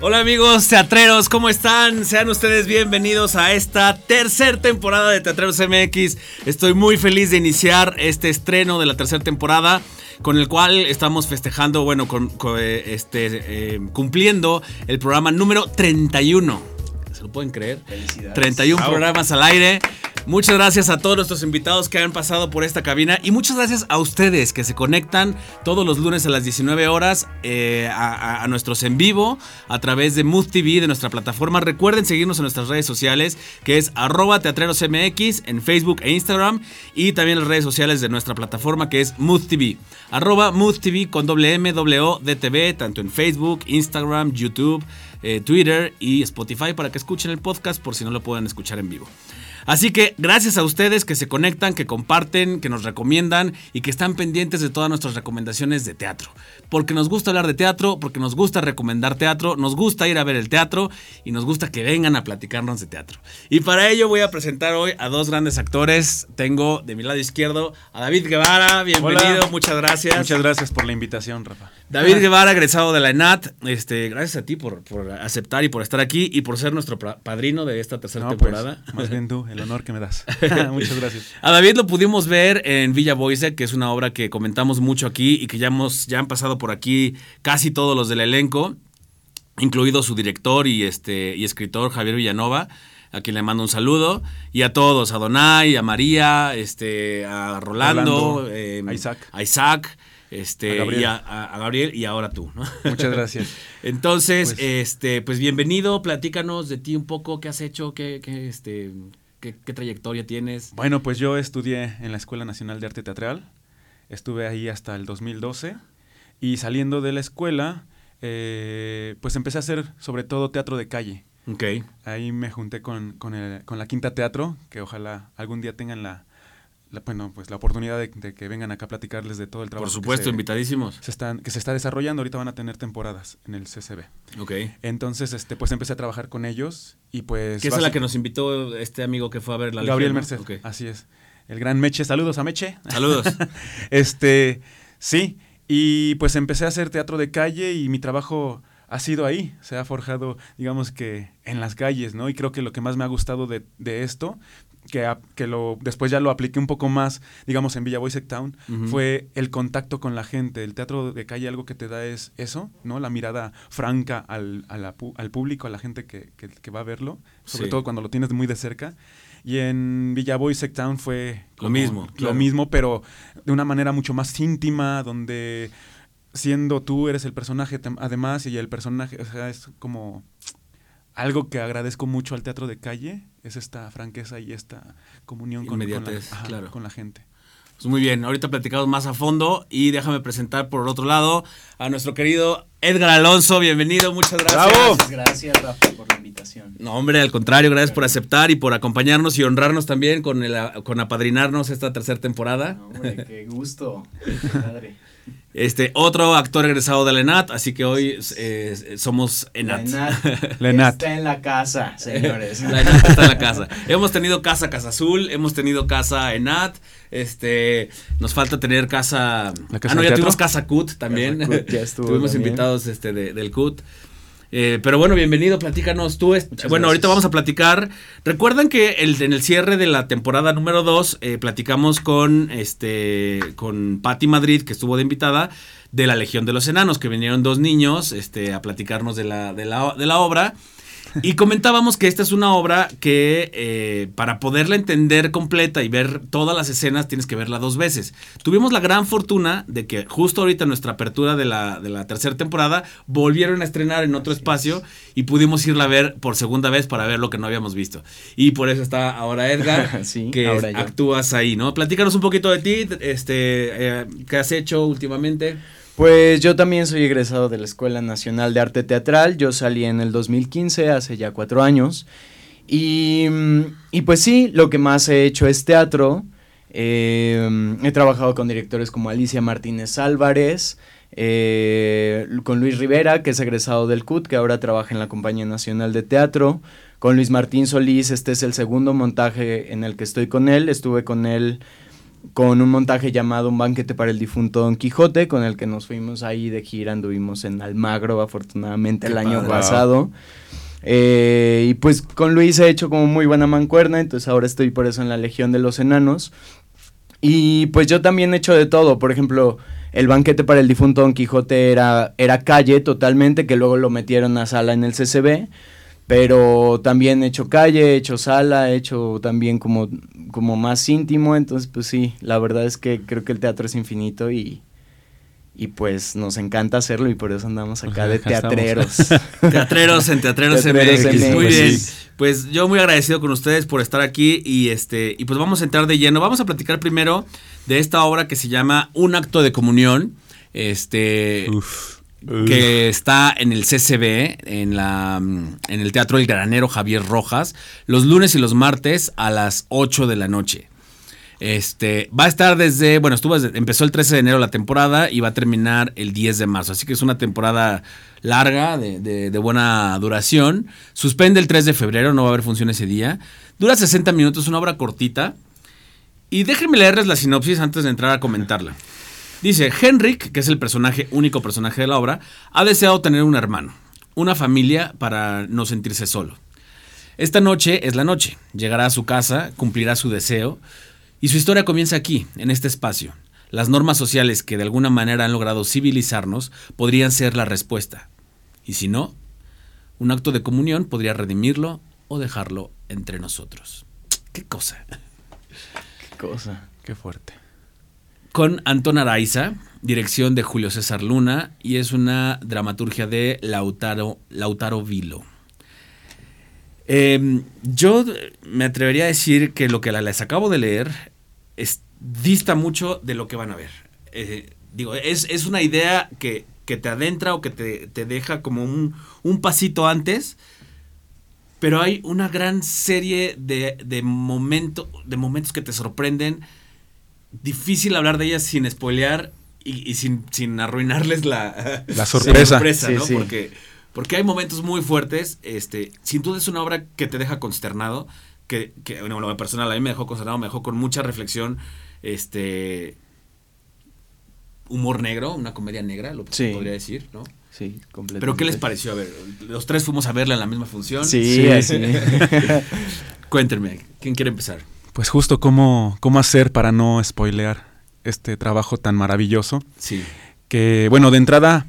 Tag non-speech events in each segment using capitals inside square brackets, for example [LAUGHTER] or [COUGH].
Hola amigos teatreros, ¿cómo están? Sean ustedes bienvenidos a esta tercera temporada de Teatreros MX. Estoy muy feliz de iniciar este estreno de la tercera temporada con el cual estamos festejando, bueno, con, eh, este, eh, cumpliendo el programa número 31. ¿Se lo pueden creer? Felicidades. 31 programas al aire. Muchas gracias a todos nuestros invitados que han pasado por esta cabina y muchas gracias a ustedes que se conectan todos los lunes a las 19 horas eh, a, a, nuestros en vivo a través de Mood TV, de nuestra plataforma. Recuerden seguirnos en nuestras redes sociales que es arroba teatrerosmx en Facebook e Instagram y también las redes sociales de nuestra plataforma que es Mood TV. Arroba Mood TV con doble M, doble O, DTV, tanto en Facebook, Instagram, YouTube, eh, Twitter y Spotify para que escuchen el podcast por si no lo pueden escuchar en vivo. Así que gracias a ustedes que se conectan, que comparten, que nos recomiendan y que están pendientes de todas nuestras recomendaciones de teatro. Porque nos gusta hablar de teatro, porque nos gusta recomendar teatro, nos gusta ir a ver el teatro y nos gusta que vengan a platicarnos de teatro. Y para ello voy a presentar hoy a dos grandes actores. Tengo de mi lado izquierdo a David Guevara, bienvenido, Hola. muchas gracias. Muchas gracias por la invitación, Rafa. David Guevara, egresado de la ENAT, este, gracias a ti por, por, aceptar y por estar aquí y por ser nuestro padrino de esta tercera no, temporada. Pues, más bien tú, el honor que me das. [LAUGHS] Muchas gracias. A David lo pudimos ver en Villa Boise, que es una obra que comentamos mucho aquí y que ya, hemos, ya han pasado por aquí casi todos los del elenco, incluido su director y, este, y escritor Javier Villanova a quien le mando un saludo, y a todos, a Donay, a María, este, a Rolando, Rolando eh, a Isaac. A Isaac este, a Gabriel. Y a, a, Gabriel y ahora tú, ¿no? Muchas gracias. [LAUGHS] Entonces, pues, este, pues bienvenido, platícanos de ti un poco, qué has hecho, qué, qué este, qué, qué, trayectoria tienes. Bueno, pues yo estudié en la Escuela Nacional de Arte Teatral, estuve ahí hasta el 2012, y saliendo de la escuela, eh, pues empecé a hacer sobre todo teatro de calle. Ahí me junté con, con, el, con la Quinta Teatro, que ojalá algún día tengan la, la, bueno, pues la oportunidad de, de, que vengan acá a platicarles de todo el trabajo. Por supuesto, que se, invitadísimos. Se están, que se está desarrollando. Ahorita van a tener temporadas en el CCB. Ok. Entonces, este, pues empecé a trabajar con ellos y pues... ¿Qué es la que nos invitó este amigo que fue a ver la Gabriel Merced. Okay. Así es. El gran Meche. Saludos a Meche. Saludos. [LAUGHS] este, sí. Y pues empecé a hacer teatro de calle y mi trabajo ha sido ahí, se ha forjado, digamos que en las calles, ¿no? Y creo que lo que más me ha gustado de, de esto, que, a, que lo, después ya lo apliqué un poco más, digamos, en Villa Boise Town, uh -huh. fue el contacto con la gente. El teatro de calle algo que te da es eso, ¿no? La mirada franca al, a la, al público, a la gente que, que, que va a verlo, sobre sí. todo cuando lo tienes muy de cerca. Y en Villa Boise Town fue lo mismo, lo mismo, pero de una manera mucho más íntima, donde siendo tú eres el personaje además y el personaje, o sea, es como algo que agradezco mucho al teatro de calle, es esta franqueza y esta comunión con, con, la, ajá, claro. con la gente. Pues muy bien, ahorita platicamos más a fondo y déjame presentar por otro lado a nuestro querido Edgar Alonso, bienvenido, muchas gracias. ¡Bravo! Gracias, Rafa, por la invitación. No, hombre, al contrario, gracias por aceptar y por acompañarnos y honrarnos también con, el, con apadrinarnos esta tercera temporada. No, hombre, qué gusto, padre. [LAUGHS] Este, otro actor egresado de la ENAT, así que hoy eh, somos ENAT. La ENAT, [LAUGHS] la ENAT. está en la casa, señores. [LAUGHS] la ENAT está en la casa. hemos tenido casa Casa Azul, hemos tenido casa ENAT, este, nos falta tener casa... casa ah, no, ya tuvimos casa CUT también. Casa CUT, ya estuvo [LAUGHS] tuvimos también. invitados este, de, del CUT. Eh, pero bueno, bienvenido, platícanos tú. Bueno, gracias. ahorita vamos a platicar. Recuerdan que el, en el cierre de la temporada número 2 eh, platicamos con este con Patti Madrid, que estuvo de invitada, de la Legión de los Enanos, que vinieron dos niños este, a platicarnos de la, de la, de la obra. Y comentábamos que esta es una obra que eh, para poderla entender completa y ver todas las escenas tienes que verla dos veces. Tuvimos la gran fortuna de que justo ahorita en nuestra apertura de la, de la tercera temporada volvieron a estrenar en otro Así espacio es. y pudimos irla a ver por segunda vez para ver lo que no habíamos visto. Y por eso está ahora Edgar, [LAUGHS] Sí, que ahora actúas ahí, ¿no? Platícanos un poquito de ti, este, eh, qué has hecho últimamente. Pues yo también soy egresado de la Escuela Nacional de Arte Teatral. Yo salí en el 2015, hace ya cuatro años. Y, y pues sí, lo que más he hecho es teatro. Eh, he trabajado con directores como Alicia Martínez Álvarez, eh, con Luis Rivera, que es egresado del CUT, que ahora trabaja en la Compañía Nacional de Teatro, con Luis Martín Solís, este es el segundo montaje en el que estoy con él, estuve con él con un montaje llamado Un banquete para el difunto Don Quijote, con el que nos fuimos ahí de gira, anduvimos en Almagro afortunadamente el año pasado. Eh, y pues con Luis he hecho como muy buena mancuerna, entonces ahora estoy por eso en la Legión de los Enanos. Y pues yo también he hecho de todo, por ejemplo, el banquete para el difunto Don Quijote era, era calle totalmente, que luego lo metieron a sala en el CCB, pero también he hecho calle, he hecho sala, he hecho también como, como más íntimo, entonces pues sí, la verdad es que creo que el teatro es infinito y, y pues nos encanta hacerlo y por eso andamos acá de teatreros. [LAUGHS] teatreros en Teatreros, [LAUGHS] MX. Muy bien. Pues yo muy agradecido con ustedes por estar aquí y este y pues vamos a entrar de lleno. Vamos a platicar primero de esta obra que se llama Un acto de comunión. Este que está en el CCB, en la en el Teatro El Granero Javier Rojas, los lunes y los martes a las 8 de la noche. Este, va a estar desde, bueno, estuvo, empezó el 13 de enero la temporada y va a terminar el 10 de marzo. Así que es una temporada larga, de, buena duración. Suspende el 3 de febrero, no va a haber función ese día. Dura 60 minutos, una obra cortita. Y déjenme leerles la sinopsis antes de entrar a comentarla. Dice, Henrik, que es el personaje, único personaje de la obra, ha deseado tener un hermano, una familia para no sentirse solo. Esta noche es la noche. Llegará a su casa, cumplirá su deseo y su historia comienza aquí, en este espacio. Las normas sociales que de alguna manera han logrado civilizarnos podrían ser la respuesta. Y si no, un acto de comunión podría redimirlo o dejarlo entre nosotros. ¿Qué cosa? ¿Qué cosa? Qué fuerte. Con Antón Araiza, dirección de Julio César Luna, y es una dramaturgia de Lautaro, Lautaro Vilo. Em, yo me atrevería a decir que lo que les acabo de leer dista mucho de lo que van a ver. Eh, digo, es, una idea que, te adentra o que te, deja como un, pasito antes, pero hay una gran serie de, de, de momentos que te sorprenden. Difícil hablar de ellas sin spoilear y, sin, sin, arruinarles la, la [LAUGHS] sorpresa. Porque, porque hay momentos muy fuertes. Este, sin duda es una obra que te deja consternado que, que bueno, lo personal a mí me dejó consternado, me dejó con mucha reflexión, este humor negro, una comedia negra, lo que podría decir, ¿no? Sí, completamente. Pero ¿qué les pareció? A ver, los tres fuimos a verla en la misma función. Sí, sí. [LAUGHS] Cuéntenme, ¿quién quiere empezar? Pues justo cómo, cómo hacer para no spoilear este trabajo tan maravilloso. Sí. Que, bueno, de entrada,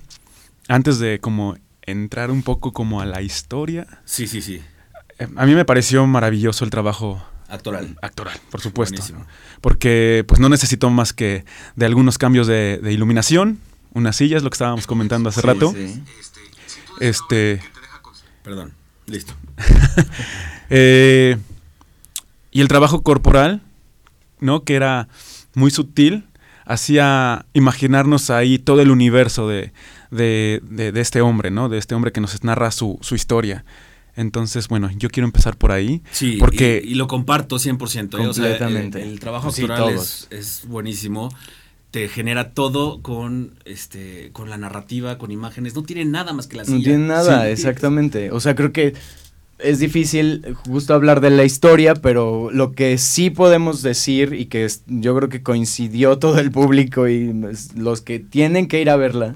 antes de como entrar un poco como a la historia. Sí, sí, sí. Eh, a mí me pareció maravilloso el trabajo actoral. Actoral, por supuesto. Porque pues no necesito más que de algunos cambios de, iluminación, unas sillas, lo que estábamos comentando hace rato. Este. Perdón, listo. [LAUGHS] Eh, y el trabajo corporal, ¿no? Que era muy sutil, hacía imaginarnos ahí todo el universo de, este hombre, ¿no? De este hombre que nos narra su, su historia. Entonces, bueno, yo quiero empezar por ahí. Sí, porque... y, lo comparto 100%. ¿eh? Completamente. el, trabajo actoral es, buenísimo. Te genera todo con este con la narrativa, con imágenes. No tiene nada más que la silla. No tiene nada, exactamente. O sea, creo que es difícil justo hablar de la historia, pero lo que sí podemos decir y que yo creo que coincidió [LAUGHS] todo el público y los que tienen que ir a verla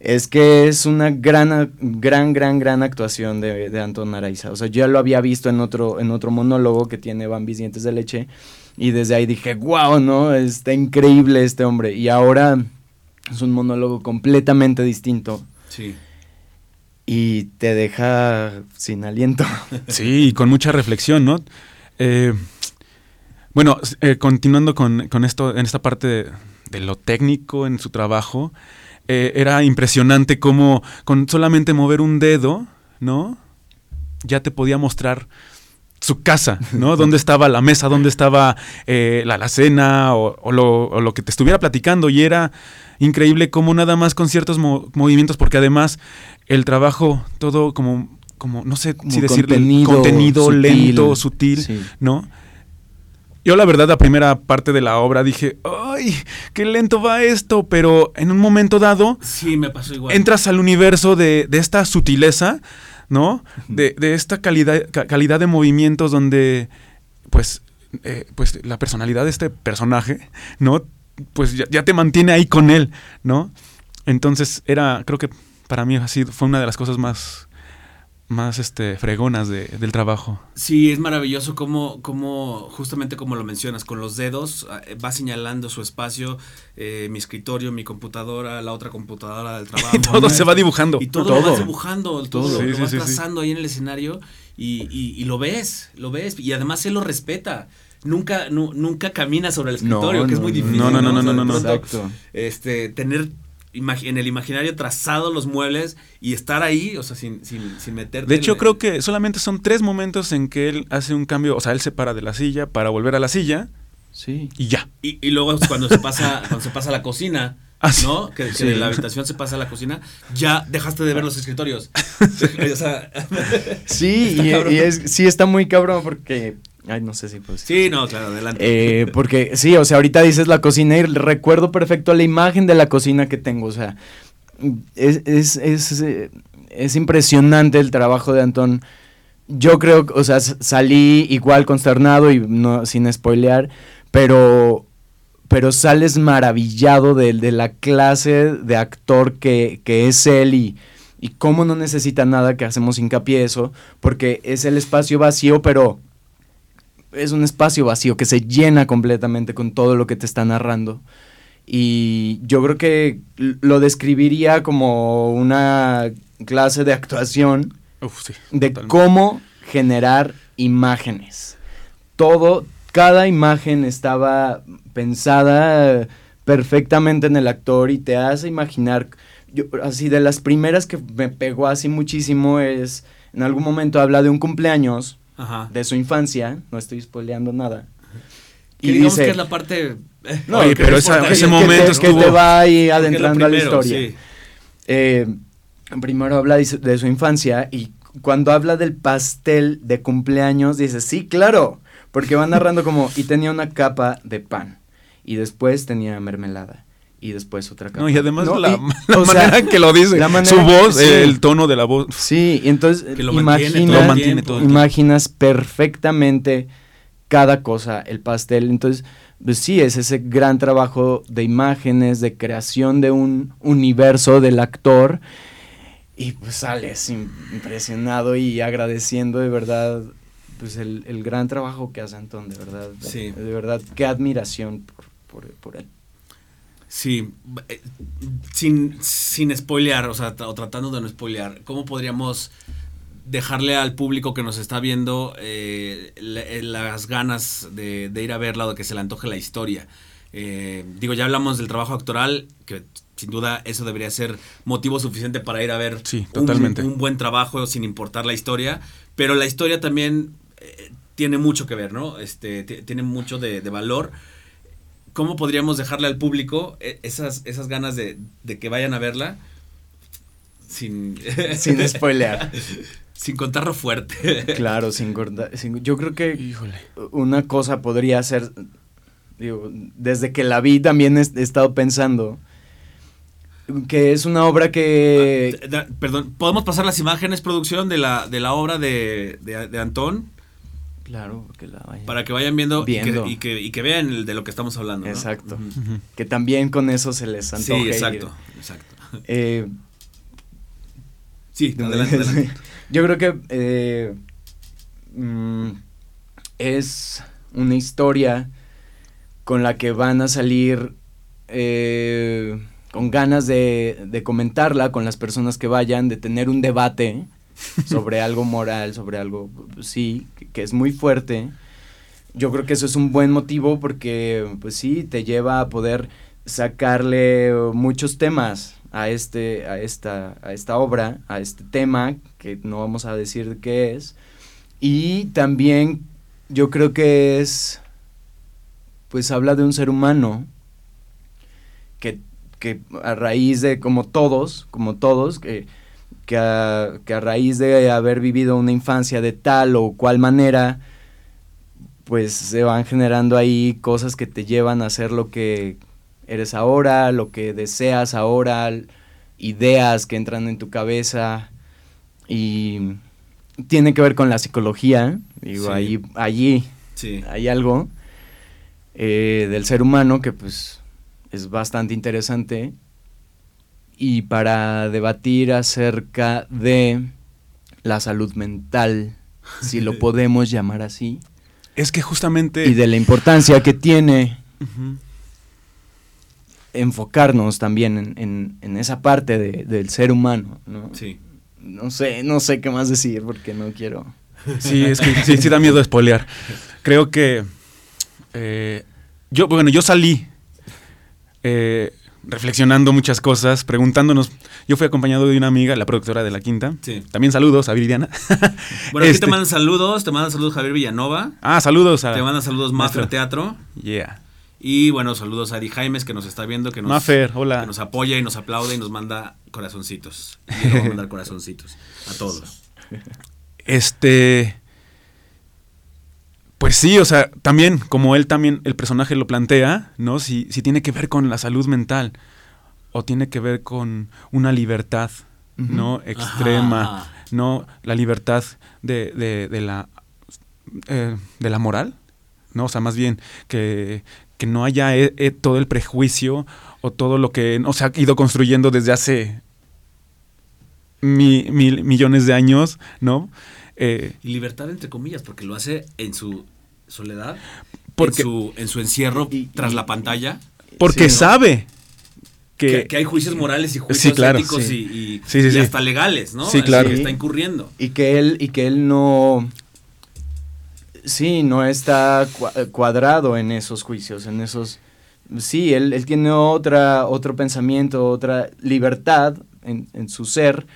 es que es una gran, gran, gran, gran actuación de, de Anton Araiza. O sea, yo ya lo había visto en otro, en otro monólogo que tiene Bambis Dientes de Leche. Y desde ahí dije, wow, ¿no? Está increíble este hombre. Y ahora es un monólogo completamente distinto. Sí. Y te deja sin aliento. [LAUGHS] Sí, con mucha reflexión, ¿no? Eh, bueno, eh, continuando con, esto, en esta parte de, de lo técnico en su trabajo, eh, era impresionante cómo con solamente mover un dedo, ¿no? Ya te podía mostrar su casa, ¿no? [LAUGHS] Dónde estaba la mesa, dónde estaba eh, la alacena o, lo, que te estuviera platicando. Y era increíble cómo nada más con ciertos movimientos, porque además el trabajo, todo como, como no sé si decir, contenido, lento, sutil, ¿no? Yo la verdad, la primera parte de la obra dije, ¡ay, qué lento va esto! Pero en un momento dado... Sí, me pasó igual. Entras al universo de, esta sutileza, ¿no? De, esta calidad, calidad de movimientos donde, pues, eh, pues la personalidad de este personaje, ¿no? Pues ya, ya, te mantiene ahí con él, ¿no? Entonces era, creo que para mí así fue una de las cosas más más este fregonas de, del trabajo. Sí, es maravilloso como, como, justamente como lo mencionas, con los dedos eh, va señalando su espacio, eh, mi escritorio, mi computadora, la otra computadora del trabajo. [LAUGHS] y todo se va dibujando. Y todo, todo. lo vas dibujando, todo, lo vas trazando ahí en el escenario y, y, y, lo ves, lo ves. Y además él lo respeta. Nunca, nu, nunca camina sobre el escritorio, no, que no, es muy difícil. No, no, no, no, no, no, no, Exacto. Este, tener en el imaginario trazado los muebles y estar ahí, o sea, sin, sin, sin meterte. De hecho, creo que solamente son tres momentos en que él hace un cambio, o sea, él se para de la silla para volver a la silla. Sí. Y ya. Y, y luego cuando se pasa, [LAUGHS] cuando se pasa a la cocina. Ah. ¿No? Que, que Sí. de la habitación se pasa a la cocina, ya dejaste de ver los escritorios. [LAUGHS] [LAUGHS] o sea, Sí, y, y es, sí está muy cabrón porque... Ay, no sé si pues... sí, no, claro, adelante. Eh, porque sí, o sea, ahorita dices la cocina y recuerdo perfecto la imagen de la cocina que tengo, o sea, es, es, es, eh, es impresionante el trabajo de Antón. Yo creo, o sea, salí igual consternado y no sin spoilear, pero pero sales maravillado de, de la clase de actor que, que es él y, y cómo no necesita nada que hacemos hincapié eso, porque es el espacio vacío, pero es un espacio vacío que se llena completamente con todo lo que te está narrando. Y yo creo que lo describiría como una clase de actuación Uf, sí. de totalmente. cómo generar imágenes. Todo, cada imagen estaba pensada perfectamente en el actor y te hace imaginar. Yo, así de las primeras que me pegó así muchísimo es en algún momento habla de un cumpleaños Ajá. de su infancia, no estoy spoileando nada. Que digamos que es la parte. eh, No, Oye, que pero es esa- ese que momento que estuvo- te va ahí es adentrando a la primero, historia. sí. Eh, primero habla de su infancia y cuando habla del pastel de cumpleaños dice, sí, claro, porque va narrando como, y tenía una capa de pan, y después tenía mermelada, y después otra capa. No, y además No, la, y- [LAUGHS] la o sea, manera en que lo dice, su voz, sí. el tono de la voz. Sí, y entonces Que lo mantiene todo imaginas, mantiene tiempo. todo el tiempo. imaginas perfectamente cada cosa, el pastel. Entonces, pues sí, es ese gran trabajo de imágenes, de creación de un universo del actor. Y pues sales im- impresionado y agradeciendo de verdad pues el, el gran trabajo que hace Antón, de verdad. Sí. De verdad, qué admiración por, por, por él. Sí, eh, sin, sin spoilear, o sea, o tratando de no spoilear, ¿cómo podríamos dejarle al público que nos está viendo eh, eh, las ganas de, de ir a verla o de que se le antoje la historia? Eh, digo, ya hablamos del trabajo actoral, que sin duda eso debería ser motivo suficiente para ir a ver Sí, un- totalmente. Un, buen trabajo sin importar la historia, pero la historia también eh, tiene mucho que ver, ¿no? Este, ti- tiene mucho de, de valor. ¿Cómo podríamos dejarle al público eh, esas, esas ganas de, de que vayan a verla sin, [LAUGHS] Sin spoilear. [LAUGHS] sin contarlo fuerte? Claro, sin cortar. sin- yo creo que Híjole. una cosa podría ser, digo, desde que la vi también he, he estado pensando que es una obra que... Ah, Da- Perdón, ¿podemos pasar las imágenes, producción, de la, de la obra de, de- de Antón? Claro, que la vayan- Para que vayan viendo, y que- Viendo. Y, que, y que vean el de lo que estamos hablando. ¿no? Exacto. Que también con eso se les Sí, antoje. ir. exacto, exacto. Eh, Sí, adelante, adelante. [LAUGHS] Yo creo que eh, mm, es una historia con la que van a salir eh, con ganas de, de comentarla con las personas que vayan, de tener un debate sobre algo moral, sobre algo, sí, que, es muy fuerte. Yo creo que eso es un buen motivo porque, pues sí, te lleva a poder sacarle muchos temas a este a esta a esta obra a este tema que no vamos a decir qué es y también yo creo que es pues habla de un ser humano que, que a raíz de como todos como todos que que a, que a raíz de haber vivido una infancia de tal o cual manera pues se van generando ahí cosas que te llevan a hacer lo que eres ahora, lo que deseas ahora, ideas que entran en tu cabeza y tiene que ver con la psicología, digo, Sí. ahí, allí Sí. Hay algo eh, del ser humano que pues es bastante interesante. Y para debatir acerca de la salud mental, si lo [LAUGHS] podemos llamar así, Es que justamente... y de la importancia que tiene enfocarnos también en, en- en esa parte de- del ser humano, ¿no? Sí. No sé, no sé qué más decir porque no quiero. Sí, es que sí, sí da miedo espolear. Creo que eh, yo, bueno, yo salí eh, reflexionando muchas cosas, preguntándonos. Yo fui acompañado de una amiga, la productora de La Quinta. Sí. También saludos a Viridiana. [LAUGHS] Bueno, aquí Este- te mandan saludos, te mandan saludos Javier Villanova, Ah, saludos a te mandan saludos Maffer nuestro- Teatro Yeah. y bueno, saludos a Ari Jaimes que nos está viendo, que nos, Maffer, hola. que nos apoya y nos aplaude y nos manda corazoncitos. [LAUGHS] Y mandar corazoncitos a todos. Este. Pues sí, o sea, también, como él también, el personaje lo plantea, ¿no? Si, si tiene que ver con la salud mental o tiene que ver con una libertad, ¿no? Extrema, Ajá. ¿no? La libertad de, de, de la, eh, de la moral, ¿no? O sea, más bien que, que no haya eh, eh, todo el prejuicio o todo lo que no se ha ido construyendo desde hace mi- mil millones de años, ¿no? Eh, Y libertad entre comillas, porque lo hace en su soledad, Porque- en, su, en su encierro Y- tras y- la pantalla, porque Sí, ¿no? sabe que, que, que hay juicios morales y juicios Sí, claro, éticos sí. y, y- Sí, sí, y sí. hasta legales, ¿no? Sí, claro. que está incurriendo. Y que él, y que él no. Sí, no está cua- cuadrado en esos juicios, en esos. Sí, él, él tiene otra, otro pensamiento, otra libertad en, en su ser,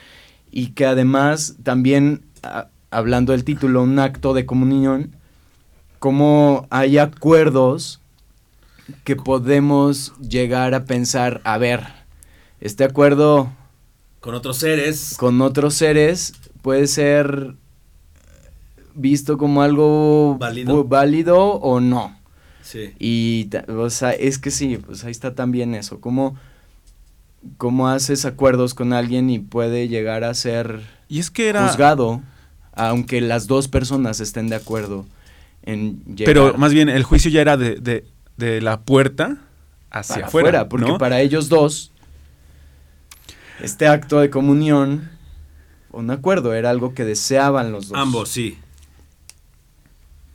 y que además también, a- hablando del título, un acto de comunión, como hay acuerdos que podemos llegar a pensar, a ver, este acuerdo Con otros seres. con otros seres puede ser visto como algo Válido. válido o no. Sí. Y, o sea, es que sí, pues ahí está también eso, cómo, cómo haces acuerdos con alguien y puede llegar a ser y es que era juzgado, aunque las dos personas estén de acuerdo en llegar pero más bien el juicio ya era de, de, de la puerta hacia para afuera, afuera, porque ¿no? para ellos dos este acto de comunión, un acuerdo, era algo que deseaban los dos. Ambos, sí.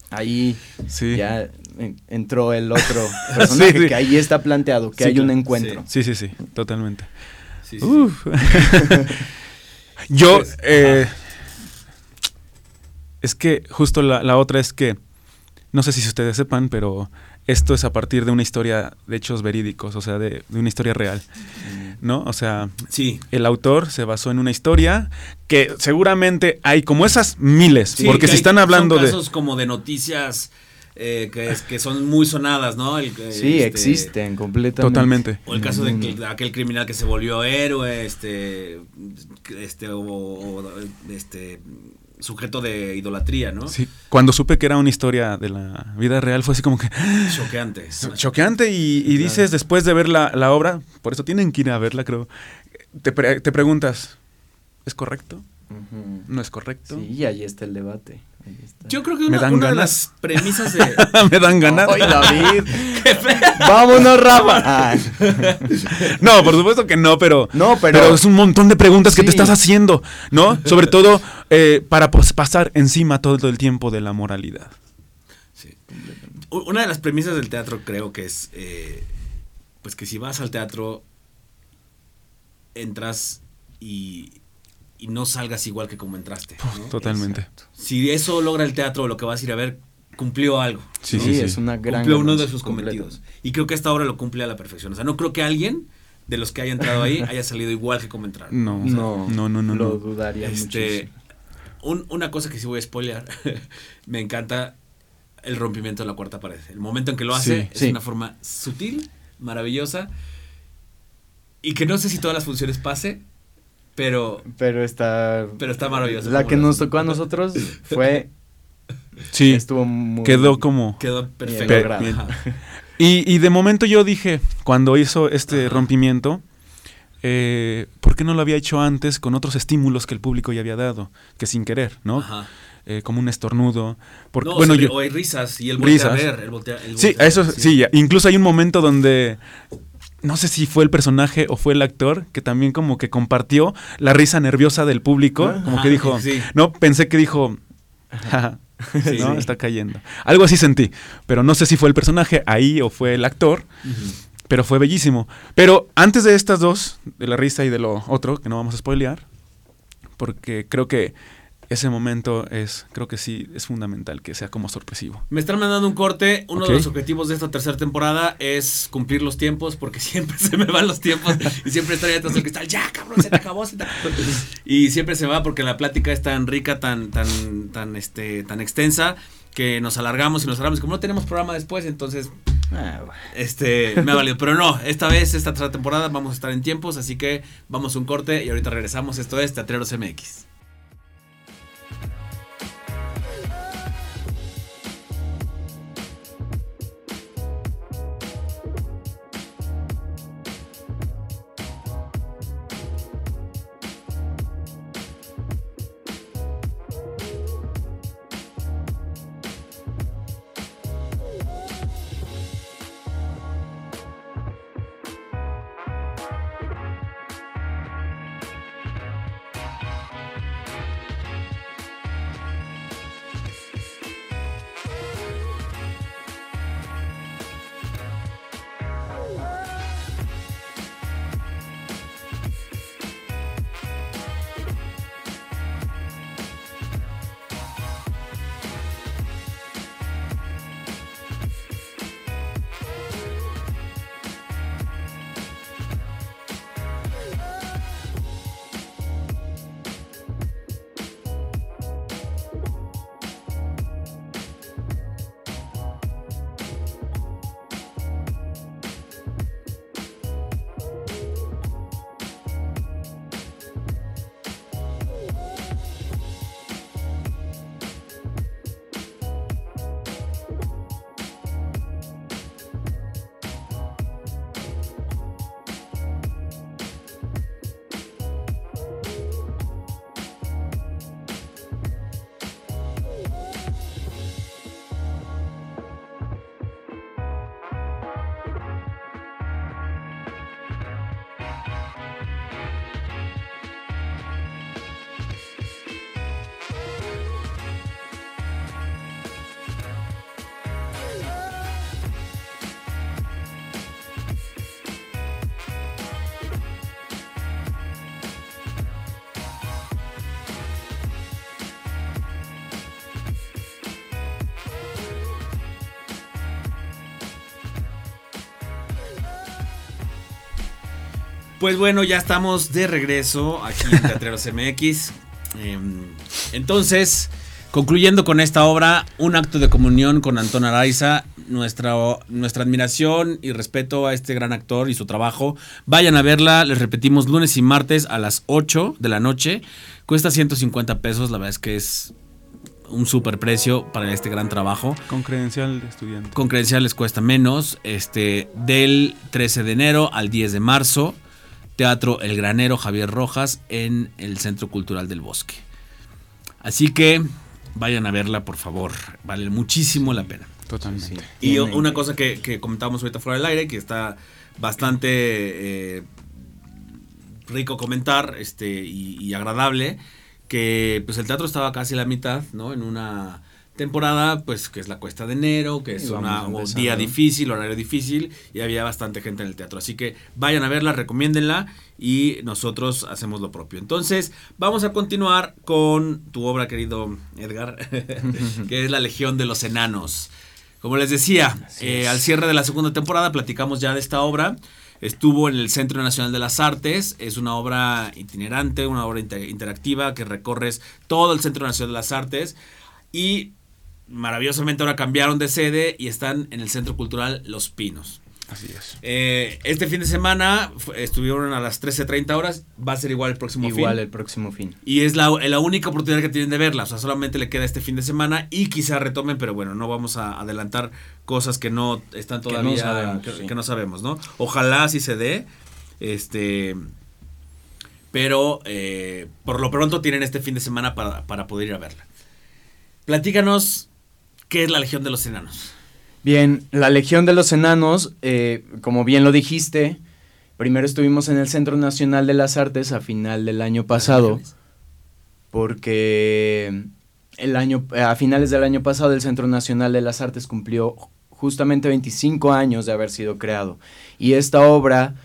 Ahí sí. ya en- entró el otro [LAUGHS] personaje Sí, sí. que ahí está planteado, que Sí, hay un encuentro. sí, sí, sí, totalmente. Sí, sí, sí. Uf. [LAUGHS] Yo, Pues, eh, es que justo la, la otra es que, no sé si ustedes sepan, pero esto es a partir de una historia de hechos verídicos, o sea, de, de una historia real, ¿no? O sea, Sí. el autor se basó en una historia que seguramente hay como esas miles, Sí, porque que si hay- están hablando son de... casos como de noticias eh, que, es- que son muy sonadas, ¿no? El, Sí, este, existen completamente. Totalmente. O el caso de, de aquel criminal que se volvió héroe, este, este, o, o, este, sujeto de idolatría, ¿no? Sí, cuando supe que era una historia de la vida real fue así como que Choqueante. choqueante y, y dices después de ver la, la obra, por eso tienen que ir a verla, creo, te, pre- te preguntas, ¿es correcto? ¿No es correcto? Sí, y ahí está el debate. Yo creo que Me una, dan una de ganas. las premisas de... [LAUGHS] Me dan ganas. ¡Ay, David! [LAUGHS] ¡Vámonos, Rafa! [LAUGHS] Ah, No, por supuesto que no, pero, No, pero- es un montón de preguntas que te estás haciendo, ¿no? Sobre todo eh, para pues, pasar encima todo el tiempo de la moralidad. Sí. Una de las premisas del teatro creo que es, eh, pues que si vas al teatro, entras y, y no salgas igual que como entraste. ¿no? Totalmente. Si eso logra el teatro, lo que vas a ir a ver, cumplió algo. Sí, sí, sí, sí. es una gran. cumplió uno de sus completo. cometidos. Y creo que esta obra lo cumple a la perfección. O sea, no creo que alguien de los que haya entrado ahí haya salido igual que como entraron. No, No, no, no, no. Lo no. dudaría Este, un- una cosa que sí voy a spoilear, [LAUGHS] me encanta el rompimiento de la cuarta pared. El momento en que lo hace Sí, es sí. una forma sutil, maravillosa, y que no sé si todas las funciones pase, pero, Pero está. pero está maravilloso. La que nos tocó a nosotros fue. Sí, Estuvo muy. quedó como... Quedó perfecto. Bien. [LAUGHS] Y, y de momento yo dije, cuando hizo este rompimiento, eh, ¿por qué no lo había hecho antes con otros estímulos que el público ya había dado, que sin querer, ¿no? Ajá. Eh, como un estornudo. Porque, No, bueno, yo, o hay risas y él voltea Risas. a ver. él voltea- Sí, eso sí. incluso hay un momento donde no sé si fue el personaje o fue el actor que también como que compartió la risa nerviosa del público, como que dijo, Sí. no, pensé que dijo, "Jaja, Sí, no, sí. está cayendo. Algo así sentí, pero no sé si fue el personaje ahí o fue el actor, pero fue bellísimo. Pero antes de estas dos, de la risa y de lo otro, que no vamos a spoilear, porque creo que ese momento es, creo que sí, es fundamental que sea como sorpresivo. Me están mandando un corte. Uno de los objetivos de esta tercera temporada es cumplir los tiempos, porque [LAUGHS] siempre se me van los tiempos y siempre estoy atrás del cristal. Ya, cabrón, se te acabó, se te acabó. [LAUGHS] Y siempre se va porque la plática es tan rica, tan, tan, tan, este, tan extensa que nos alargamos y nos alargamos. Como no tenemos programa después, entonces Ah, bueno. este, me ha valido. Pero no, esta vez, esta tercera temporada, vamos a estar en tiempos, así que vamos a un corte y ahorita regresamos. Esto es Teatreros MX. Pues bueno, ya estamos de regreso aquí en Teatreros [LAUGHS] MX. Eh, entonces, concluyendo con esta obra, un acto de comunión con Antón Araiza, nuestra, nuestra admiración y respeto a este gran actor y su trabajo. Vayan a verla, les repetimos, lunes y martes a las 8 de la noche. Cuesta 150 pesos, la verdad es que es un super precio para este gran trabajo. Con credencial de estudiante. Con credenciales cuesta menos. Este, del 13 de enero al 10 de marzo, Teatro El Granero Javier Rojas en el Centro Cultural del Bosque. Así que vayan a verla, por favor. Vale muchísimo la pena. Totalmente. Sí. Y Tiene- una cosa que, que comentábamos ahorita fuera del aire, que está bastante eh, rico comentar este, y, y agradable, que pues el teatro estaba casi a la mitad, ¿no? En una temporada, pues que es la cuesta de enero, que es una, un día difícil, horario difícil, y había bastante gente en el teatro. Así que vayan a verla, recomiéndenla y nosotros hacemos lo propio. Entonces, vamos a continuar con tu obra, querido Edgar, [LAUGHS] que es La Legión de los Enanos. Como les decía, eh, al cierre de la segunda temporada platicamos ya de esta obra. Estuvo en el Centro Nacional de las Artes. Es una obra itinerante, una obra inter- interactiva que recorres todo el Centro Nacional de las Artes. Y maravillosamente ahora cambiaron de sede y están en el Centro Cultural Los Pinos. Así es. Eh, este fin de semana estuvieron a las 13.30 horas. Va a ser igual el próximo fin. Igual el próximo fin. Y es la, la única oportunidad que tienen de verla. O sea, solamente le queda este fin de semana y quizá retomen, pero bueno, no vamos a adelantar cosas que no están Que no todavía. sabemos, que, sí. que no sabemos, ¿no? Ojalá sí se dé. Este. pero eh, por lo pronto tienen este fin de semana para, para poder ir a verla. Platícanos qué es la Legión de los Enanos. Bien, la Legión de los Enanos, eh, como bien lo dijiste, primero estuvimos en el Centro Nacional de las Artes a final del año pasado, porque el año, a finales del año pasado el Centro Nacional de las Artes cumplió justamente 25 años de haber sido creado. Y esta obra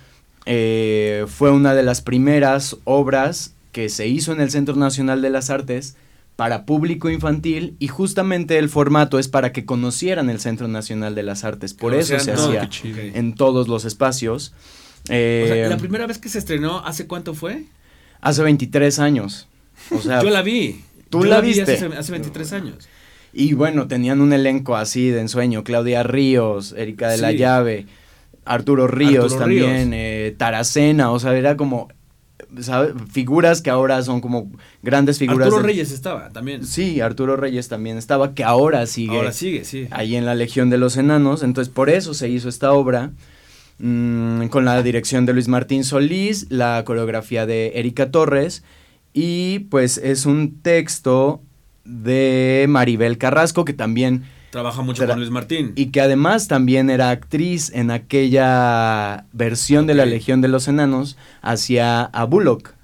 eh, fue una de las primeras obras que se hizo en el Centro Nacional de las Artes para público infantil y justamente el formato es para que conocieran el Centro Nacional de las Artes. Por eso se hacía en todos los espacios. Eh, la primera vez que se estrenó, ¿hace cuánto fue? Hace 23 años. O sea, yo la vi. Tú la, viste. hace, 23 años. Y bueno, tenían un elenco así de ensueño. Claudia Ríos, Erika de la Llave, Arturo Ríos también, eh, Taracena. O sea, era como figuras que ahora son como grandes figuras. Arturo Reyes estaba también. Sí, Arturo Reyes también estaba, que ahora sigue. Ahora sigue, sí. Ahí en la Legión de los Enanos. Entonces, por eso se hizo esta obra. Mm, con la dirección de Luis Martín Solís, la coreografía de Erika Torres. Y pues es un texto de Maribel Carrasco, que también Trabaja mucho con Luis Martín. Y que además también era actriz en aquella versión de la Legión de los Enanos hacia a Bullock,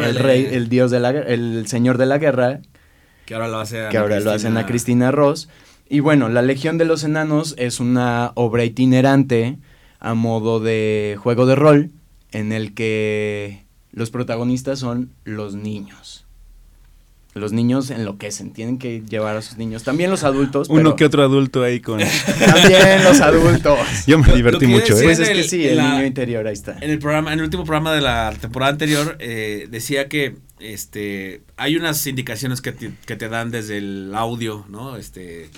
el rey, el dios de la el señor de la guerra. Que ahora lo hace Que ahora lo hacen a Cristina Ross. Y bueno, la Legión de los Enanos es una obra itinerante a modo de juego de rol en el que los protagonistas son los niños los niños enloquecen, tienen que llevar a sus niños. También los adultos. Uno que otro adulto ahí con. [LAUGHS] También los adultos. Yo me divertí mucho, ¿eh? Pues es que sí, el niño interior, ahí está. En el programa, en el último programa de la temporada anterior, eh, decía que este hay unas indicaciones que te, dan desde el audio, ¿no? Este.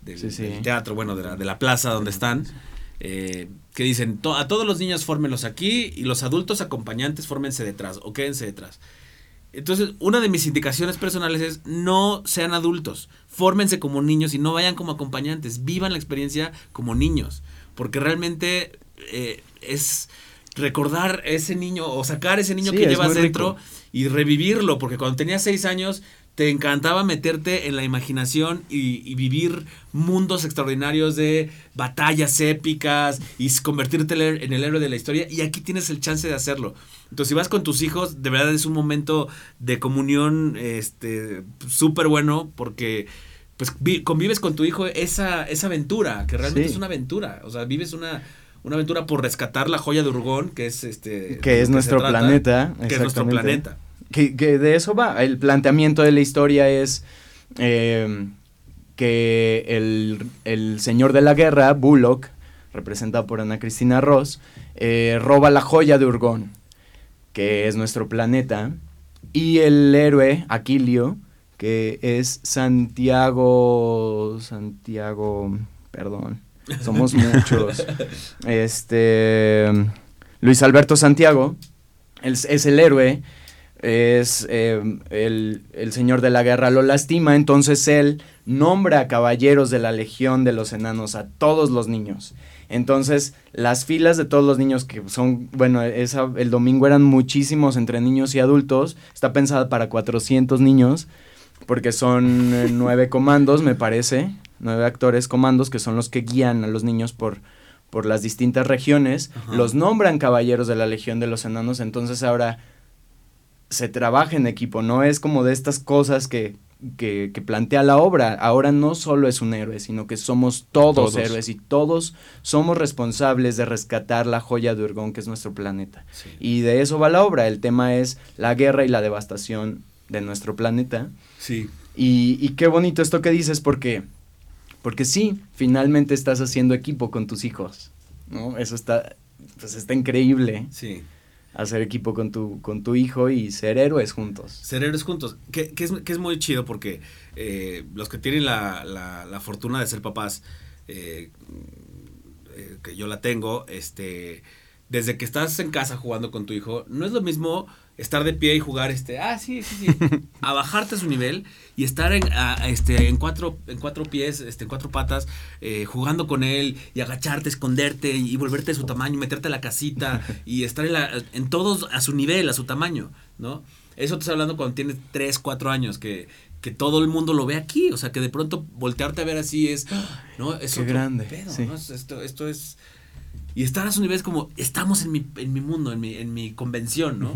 Del, teatro, bueno, de la, de la plaza donde están. Eh, que dicen, a todos los niños fórmenlos aquí y los adultos acompañantes fórmense detrás o quédense detrás. Entonces, una de mis indicaciones personales es no sean adultos, fórmense como niños y no vayan como acompañantes, vivan la experiencia como niños, porque realmente eh, es recordar ese niño o sacar ese niño que llevas dentro y revivirlo, porque cuando tenías seis años te encantaba meterte en la imaginación y, vivir mundos extraordinarios de batallas épicas y convertirte en el héroe de la historia. Y aquí tienes el chance de hacerlo. Entonces, si vas con tus hijos, de verdad es un momento de comunión este súper bueno porque pues convives con tu hijo esa, esa aventura, que realmente es una aventura. O sea, vives una, una aventura por rescatar la joya de Urgón, que es este... Que es nuestro planeta. Que es nuestro planeta que, de eso va. El planteamiento de la historia es em, que el, señor de la guerra, Bullock, representado por Ana Cristina Ross, eh, roba la joya de Urgón, que es nuestro planeta, y el héroe, Aquilio, que es Santiago, Santiago, perdón, somos [LAUGHS] muchos, este, Luis Alberto Santiago, es el héroe es eh, el, señor de la guerra lo lastima, entonces él nombra a caballeros de la legión de los enanos a todos los niños. Entonces, las filas de todos los niños que son, bueno, esa, el domingo eran muchísimos entre niños y adultos, está pensada para 400 niños, porque son eh, [LAUGHS] nueve comandos, me parece, nueve actores comandos que son los que guían a los niños por, por las distintas regiones, los nombran caballeros de la legión de los enanos, entonces ahora se trabaja en equipo, no es como de estas cosas que, que, plantea la obra. Ahora no solo es un héroe, sino que somos todos, héroes y todos somos responsables de rescatar la joya de Urgón, que es nuestro planeta. Y de eso va la obra. El tema es la guerra y la devastación de nuestro planeta. Sí. Y, y qué bonito esto que dices, porque, porque sí, finalmente estás haciendo equipo con tus hijos. ¿no? Eso está, pues está increíble. Sí hacer equipo con tu, con tu hijo y ser héroes juntos. Ser héroes juntos, que, es, que es, muy chido porque eh, los que tienen la, la, fortuna de ser papás, eh, eh, que yo la tengo, este desde que estás en casa jugando con tu hijo, no es lo mismo estar de pie y jugar este, ah, sí, sí, sí, [LAUGHS] a bajarte a su nivel y estar en, este, en, cuatro, en cuatro pies, este, en cuatro patas, eh, jugando con él y agacharte, esconderte y, volverte de su tamaño, meterte a la casita y estar en, la, en todos a su nivel, a su tamaño, ¿no? Eso te estoy hablando cuando tienes tres, cuatro años, que, que todo el mundo lo ve aquí, o sea, que de pronto voltearte a ver así es, ¿no? Es Qué grande. Esto, esto es... Y estar a su nivel es como, estamos en mi, en mi mundo, en mi, en mi convención, ¿no?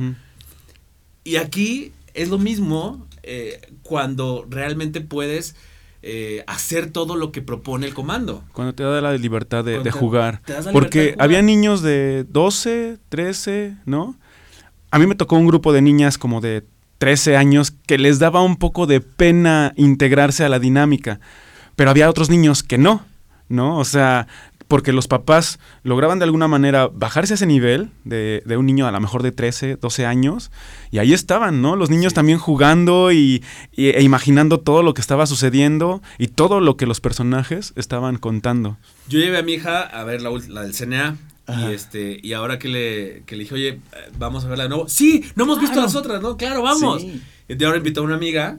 Y aquí es lo mismo eh, cuando realmente puedes eh, hacer todo lo que propone el comando. Cuando te da la libertad de, jugar. Porque había niños de 12, 13, ¿no? A mí me tocó un grupo de niñas como de 13 años que les daba un poco de pena integrarse a la dinámica, pero había otros niños que no, ¿no? O sea, porque los papás lograban de alguna manera bajarse a ese nivel de, un niño a lo mejor de 13, 12 años, y ahí estaban, ¿no? Los niños también jugando y, e imaginando todo lo que estaba sucediendo y todo lo que los personajes estaban contando. Yo llevé a mi hija a ver la, la del CNA. Y este, y ahora que le, que le dije, oye, vamos a verla de nuevo. Sí, no hemos visto las otras, ¿no? Claro, vamos. Y ahora invitó a una amiga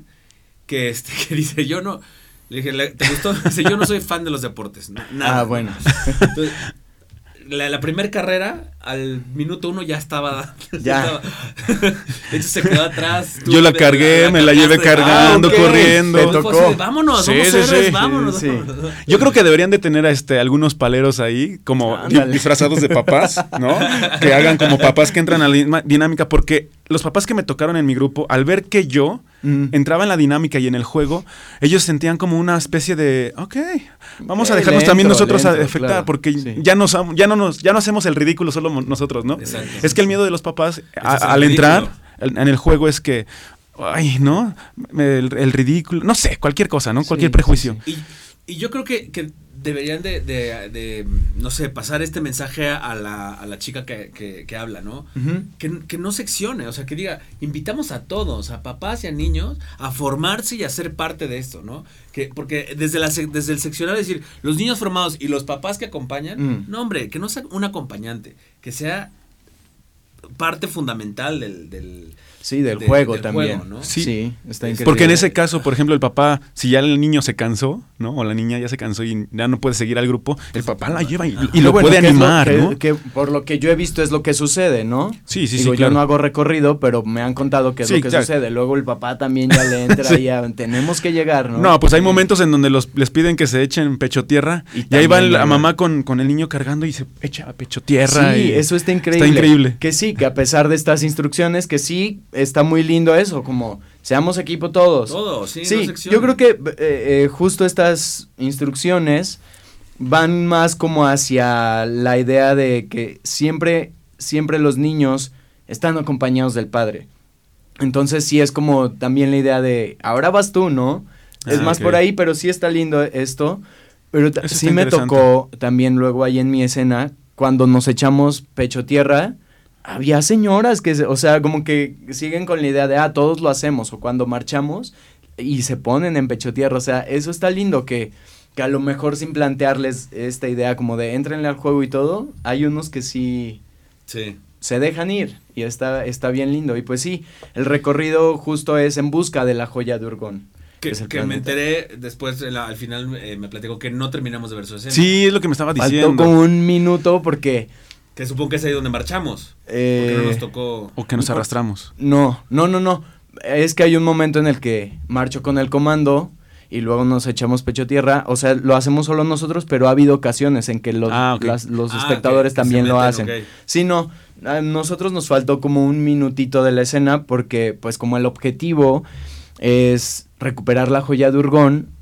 que, este, [LAUGHS] que dice, yo no, le dije, ¿te gustó? [LAUGHS] yo no soy fan de los deportes. Nada. Ah, bueno. la, la primera carrera, al minuto uno ya estaba. [LAUGHS] Ya. [LAUGHS] de hecho, se quedó atrás. [LAUGHS] Yo la cargué, me la llevé cargando, ah, corriendo. Me tocó. vámonos, sí, sí, sí. vámonos, Yo creo que deberían de tener este, algunos paleros ahí, como disfrazados de papás, ¿no? que hagan como papás que entran a la dinámica, porque los papás que me tocaron en mi grupo, al ver que yo mm. entraba en la dinámica y en el juego, ellos sentían como una especie de, ok, vamos a dejarnos también nosotros a afectar, porque ya, nos, ya, no nos, ya no hacemos el ridículo solo nosotros, ¿no? Es que el miedo de los papás al entrar en el juego es que, ay, ¿no? El, ridículo, no sé, cualquier cosa, ¿no? Cualquier prejuicio. Y, y, yo creo que, que deberían de, de, no sé, pasar este mensaje a la, a la chica que, que, habla, ¿no? que, que, no seccione, o sea, que diga, invitamos a todos, a papás y a niños, a formarse y a ser parte de esto, ¿no? Que, porque desde, la, desde el seccionar, decir, los niños formados y los papás que acompañan, mm. no, hombre, que no sea un acompañante, que sea parte fundamental del, del Sí, del juego también. sí. está increíble. Porque en ese caso, por ejemplo, el papá, si ya el niño se cansó, ¿no? O la niña ya se cansó y ya no puede seguir al grupo, el papá la lleva y, lo puede animar, ¿no? Que, por lo que yo he visto es lo que sucede, ¿no? Sí, sí, sí. Yo no hago recorrido, pero me han contado que es lo que sucede. Luego el papá también ya le entra [LAUGHS] y ya tenemos que llegar, ¿no? No, pues hay momentos en donde los, les piden que se echen pecho tierra y, ahí va la mamá con, con, el niño cargando y se echa pecho tierra. Sí, eso está increíble. Está increíble. Que sí, que a pesar de estas instrucciones, que sí, está muy lindo eso, como seamos equipo todos. Todos, sí. Sí, yo creo que eh, eh, justo estas instrucciones van más como hacia la idea de que siempre, siempre los niños están acompañados del padre. Entonces sí es como también la idea de, ahora vas tú, ¿no? Es ah, más por ahí, pero sí está lindo esto. Pero sí me tocó también luego ahí en mi escena, cuando nos echamos pecho tierra, había señoras que, o sea, como que siguen con la idea de, ah, todos lo hacemos, o cuando marchamos y se ponen en pecho tierra, o sea, eso está lindo que, que a lo mejor sin plantearles esta idea como de entrenle al juego y todo, hay unos que sí, sí. se dejan ir y está, está bien lindo. Y pues sí, el recorrido justo es en busca de la joya de Urgón. Que, que me enteré después, al final eh, me platicó que no terminamos de ver su escena. Sí, es lo que me estaba diciendo. Faltó como un minuto porque que supongo que es ahí donde marchamos. porque no nos eh, tocó. O que nos arrastramos. No, no, no, no. Es que hay un momento en el que marcho con el comando y luego nos echamos pecho tierra. O sea, lo hacemos solo nosotros, pero ha habido ocasiones en que los, ah, los ah, espectadores también lo hacen. Sí, no. A nosotros nos faltó como un minutito de la escena porque, pues, como el objetivo es recuperar la joya de Urgón,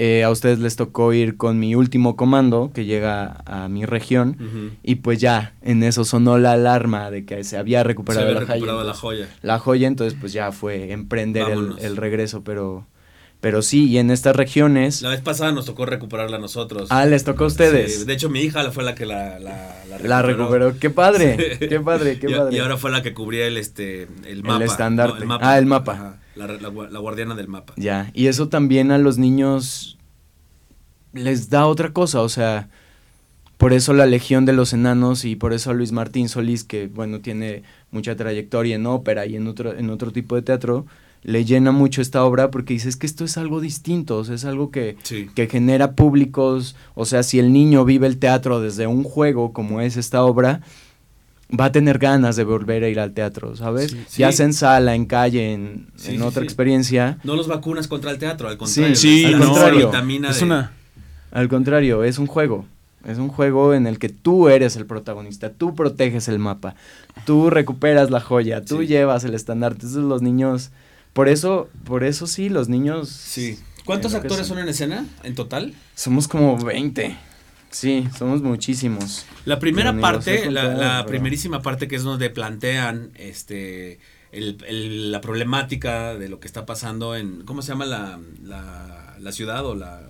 eh, a ustedes les tocó ir con mi último comando que llega a mi región y pues ya en eso sonó la alarma de que se había recuperado, la, joya. la, joya. entonces pues ya fue emprender el, regreso, pero pero sí, y en estas regiones... La vez pasada nos tocó recuperarla a nosotros. Ah, les tocó a ustedes. de hecho, mi hija fue la que la, la, recuperó. La recuperó. Qué padre, [LAUGHS] qué padre, qué padre. Y ahora fue la que cubría el, este, el mapa. El estandarte. Ah, el mapa. La, guardiana del mapa. Ya, y eso también a los niños les da otra cosa, o sea, por eso la Legión de los Enanos y por eso a Luis Martín Solís, que bueno, tiene mucha trayectoria en ópera y en otro, en otro tipo de teatro, le llena mucho esta obra porque dices que esto es algo distinto, o sea, es algo que, que genera públicos, o sea, si el niño vive el teatro desde un juego como es esta obra, va a tener ganas de volver a ir al teatro, ¿sabes? Ya sea en sala, en calle, en, otra experiencia. No los vacunas contra el teatro, al contrario. Sí, al contrario. Es una... Al contrario, es un juego. Es un juego en el que tú eres el protagonista, tú proteges el mapa, tú recuperas la joya, tú llevas el estandarte. Entonces los niños, por eso, por eso sí, los niños. Sí. ¿Cuántos actores son en escena en total? Somos como 20. Sí, somos muchísimos. La primera parte, la, primerísima parte que es donde plantean este la problemática de lo que está pasando en, ¿cómo se llama la, la ciudad o la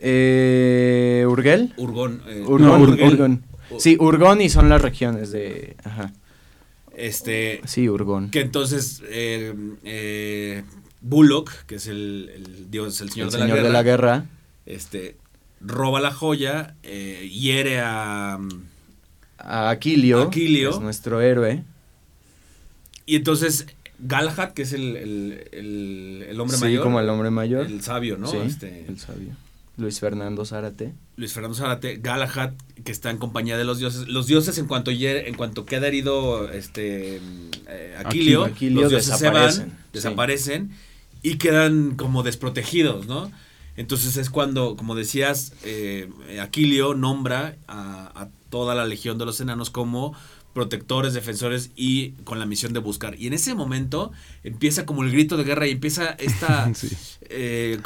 eh, ¿Urgel? Urgón. Eh, Urgón. Sí, Urgón y son las regiones de... Ajá. Este... Sí, Urgón. Que entonces eh, eh, Bullock, que es el, dios, el señor, de, la guerra, de la guerra, este, roba la joya, hiere a... A Aquilio, Aquilio. es nuestro héroe. Y entonces Galahad, que es el, el, el, hombre mayor. Sí, como el hombre mayor. El sabio, ¿no? Sí, este, el sabio. Luis Fernando Zárate. Luis Fernando Zárate, Galahad, que está en compañía de los dioses. Los dioses, en cuanto, en cuanto queda herido este, eh, Aquilio, los dioses desaparecen, se van, desaparecen y quedan como desprotegidos, ¿no? Entonces es cuando, como decías, eh, Aquilio nombra a, a, toda la legión de los enanos como protectores, defensores y con la misión de buscar. Y en ese momento empieza como el grito de guerra y empieza esta, [LAUGHS] eh,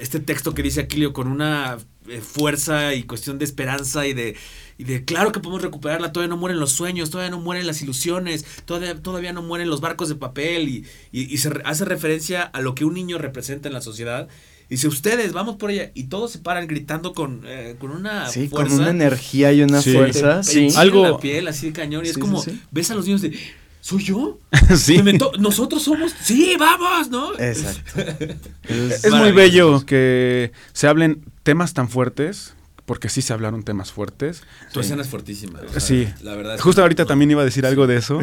este texto que dice Aquilio con una eh, fuerza y cuestión de esperanza y de, y de claro que podemos recuperarla, todavía no mueren los sueños, todavía no mueren las ilusiones, todavía, todavía no mueren los barcos de papel y, y se hace referencia a lo que un niño representa en la sociedad Dice, ustedes, vamos por ella. Y todos se paran gritando con, eh, con una sí, con una energía y una fuerza. sí, algo. la piel así de cañón. Y es como, ves a los niños de, ¿soy yo? [LAUGHS] sí. Nosotros somos, sí, vamos, ¿no? Exacto. [LAUGHS] es, muy bello que se hablen temas tan fuertes porque sí se hablaron temas fuertes. Tu escena es fuertísima. sí. La verdad. Justo ahorita también iba a decir algo de eso.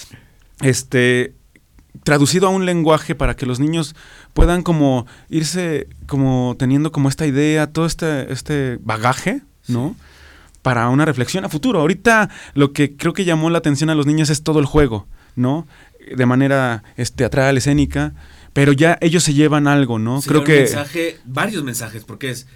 [LAUGHS] este, traducido a un lenguaje para que los niños puedan como irse como teniendo como esta idea, todo este, este bagaje, ¿no? Para una reflexión a futuro. Ahorita lo que creo que llamó la atención a los niños es todo el juego, ¿no? De manera teatral, escénica, pero ya ellos se llevan algo, ¿no? creo que... Mensaje, varios mensajes, porque es